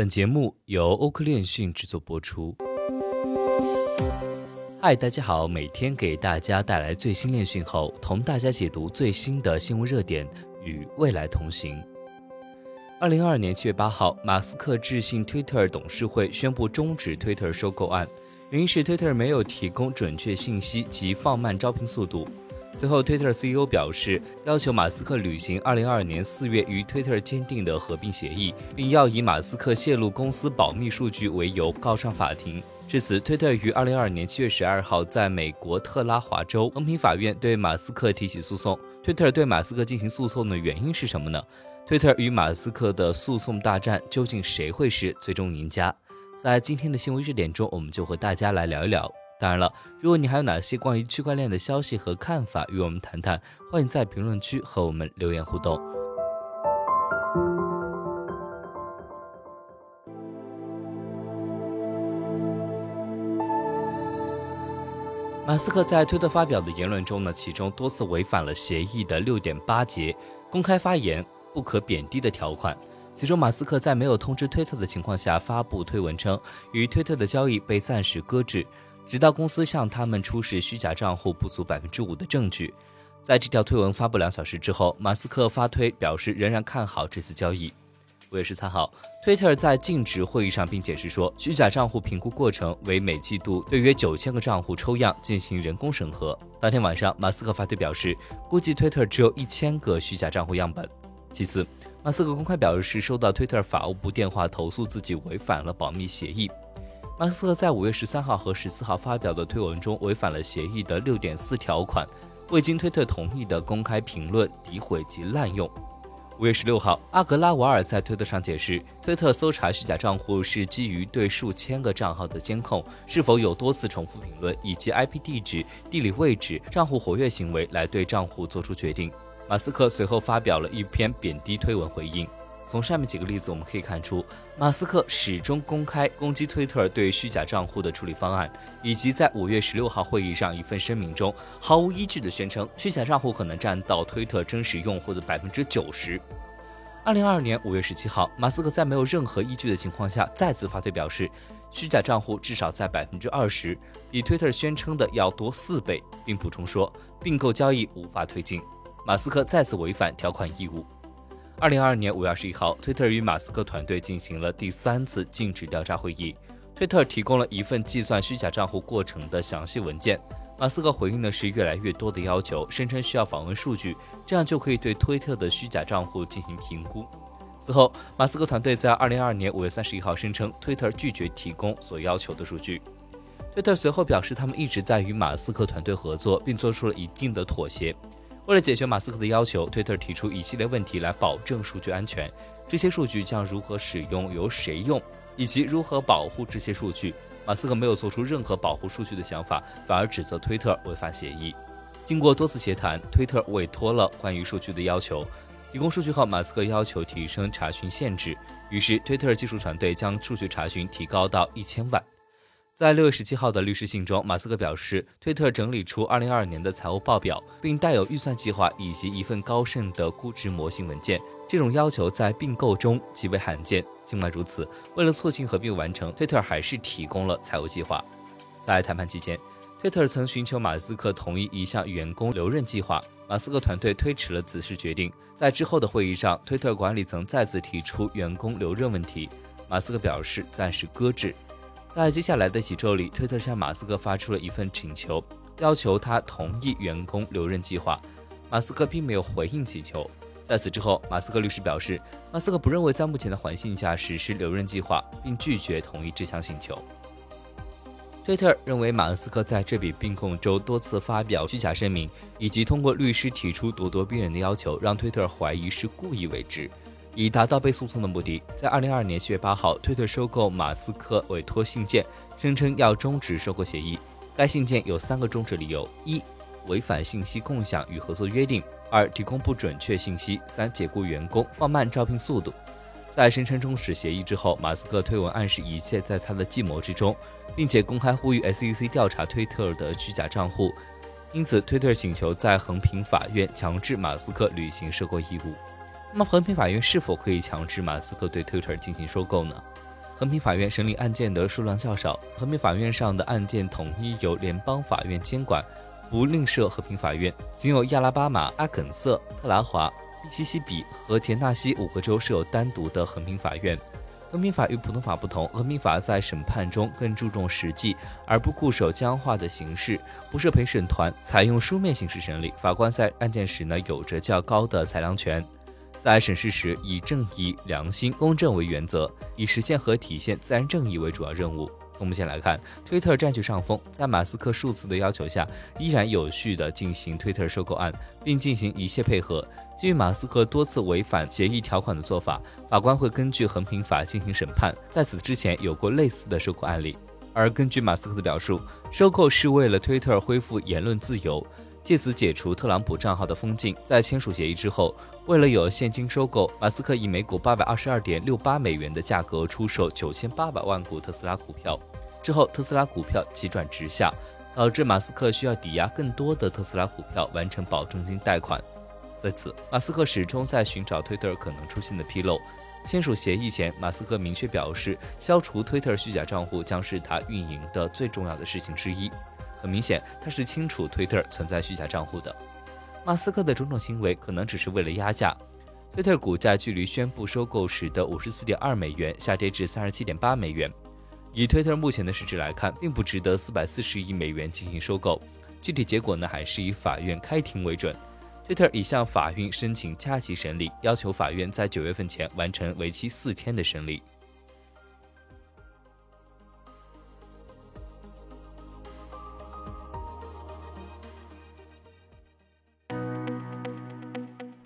本节目由欧科链讯制作播出。嗨，大家好，每天给大家带来最新链讯后，同大家解读最新的新闻热点，与未来同行。二零二二年七月八号，马斯克致信 Twitter 董事会，宣布终止 Twitter 收购案，原因是 Twitter 没有提供准确信息及放慢招聘速度。随后，Twitter CEO 表示，要求马斯克履行2022年4月与 Twitter 签订的合并协议，并要以马斯克泄露公司保密数据为由告上法庭。至此，Twitter 于2022年7月12号在美国特拉华州横平法院对马斯克提起诉讼。Twitter 对马斯克进行诉讼的原因是什么呢？Twitter 与马斯克的诉讼大战，究竟谁会是最终赢家？在今天的新闻热点中，我们就和大家来聊一聊。当然了，如果你还有哪些关于区块链的消息和看法与我们谈谈，欢迎在评论区和我们留言互动。马斯克在推特发表的言论中呢，其中多次违反了协议的六点八节公开发言不可贬低的条款。其中，马斯克在没有通知推特的情况下发布推文称，与推特的交易被暂时搁置。直到公司向他们出示虚假账户不足百分之五的证据。在这条推文发布两小时之后，马斯克发推表示仍然看好这次交易。五月十三号推特在禁止会议上并解释说，虚假账户评估过程为每季度对约九千个账户抽样进行人工审核。当天晚上，马斯克发推表示，估计推特只有一千个虚假账户样本。其次，马斯克公开表示收到推特法务部电话投诉自己违反了保密协议。马斯克在五月十三号和十四号发表的推文中违反了协议的六点四条款，未经推特同意的公开评论、诋毁及滥用。五月十六号，阿格拉瓦尔在推特上解释，推特搜查虚假账户是基于对数千个账号的监控，是否有多次重复评论以及 IP 地址、地理位置、账户活跃行为来对账户做出决定。马斯克随后发表了一篇贬低推文回应。从上面几个例子，我们可以看出，马斯克始终公开攻击推特对虚假账户的处理方案，以及在五月十六号会议上一份声明中毫无依据地宣称虚假账户可能占到推特真实用户的百分之九十。二零二二年五月十七号，马斯克在没有任何依据的情况下再次发推表示，虚假账户至少在百分之二十，比推特宣称的要多四倍，并补充说并购交易无法推进。马斯克再次违反条款义务。二零二二年五月二十一号，推特与马斯克团队进行了第三次禁止调查会议。推特提供了一份计算虚假账户过程的详细文件。马斯克回应的是越来越多的要求，声称需要访问数据，这样就可以对推特的虚假账户进行评估。此后，马斯克团队在二零二二年五月三十一号声称，推特拒绝提供所要求的数据。推特随后表示，他们一直在与马斯克团队合作，并做出了一定的妥协。为了解决马斯克的要求，推特提出一系列问题来保证数据安全。这些数据将如何使用、由谁用，以及如何保护这些数据，马斯克没有做出任何保护数据的想法，反而指责推特违反协议。经过多次协谈，推特委托了关于数据的要求。提供数据后，马斯克要求提升查询限制，于是推特技术团队将数据查询提高到一千万。在六月十七号的律师信中，马斯克表示，推特整理出二零二二年的财务报表，并带有预算计划以及一份高盛的估值模型文件。这种要求在并购中极为罕见。尽管如此，为了促进合并完成，推特还是提供了财务计划。在谈判期间，推特曾寻求马斯克同意一项员工留任计划，马斯克团队推迟了此事决定。在之后的会议上，推特管理层再次提出员工留任问题，马斯克表示暂时搁置。在接下来的几周里，推特向马斯克发出了一份请求，要求他同意员工留任计划。马斯克并没有回应请求。在此之后，马斯克律师表示，马斯克不认为在目前的环境下实施留任计划，并拒绝同意这项请求。推特认为，马斯克在这笔并购中多次发表虚假声明，以及通过律师提出咄咄逼人的要求，让推特怀疑是故意为之。以达到被诉讼的目的，在二零二二年七月八号，推特收购马斯克委托信件，声称要终止收购协议。该信件有三个终止理由：一、违反信息共享与合作约定；二、提供不准确信息；三、解雇员工，放慢招聘速度。在声称终止协议之后，马斯克推文暗示一切在他的计谋之中，并且公开呼吁 SEC 调查推特的虚假账户。因此，推特请求在横平法院强制马斯克履行收购义务。那么，和平法院是否可以强制马斯克对 Twitter 进行收购呢？和平法院审理案件的数量较少，和平法院上的案件统一由联邦法院监管，不另设和平法院。仅有亚拉巴马、阿肯色、特拉华、密西西比和田纳西五个州设有单独的和平法院。和平法与普通法不同，和平法在审判中更注重实际，而不固守僵化的形式，不设陪审团，采用书面形式审理。法官在案件时呢，有着较高的裁量权。在审视时，以正义、良心、公正为原则，以实现和体现自然正义为主要任务。从目前来看，推特占据上风，在马斯克数次的要求下，依然有序地进行推特收购案，并进行一切配合。基于马斯克多次违反协议条款的做法，法官会根据横平法进行审判。在此之前，有过类似的收购案例。而根据马斯克的表述，收购是为了推特恢复言论自由。借此解除特朗普账号的封禁。在签署协议之后，为了有现金收购，马斯克以每股八百二十二点六八美元的价格出售九千八百万股特斯拉股票。之后，特斯拉股票急转直下，导致马斯克需要抵押更多的特斯拉股票完成保证金贷款。在此，马斯克始终在寻找推特可能出现的纰漏。签署协议前，马斯克明确表示，消除推特虚假账户将是他运营的最重要的事情之一。很明显，他是清楚推特存在虚假账户的。马斯克的种种行为可能只是为了压价。推特股价距离宣布收购时的五十四点二美元下跌至三十七点八美元。以推特目前的市值来看，并不值得四百四十亿美元进行收购。具体结果呢，还是以法院开庭为准。推特已向法院申请加急审理，要求法院在九月份前完成为期四天的审理。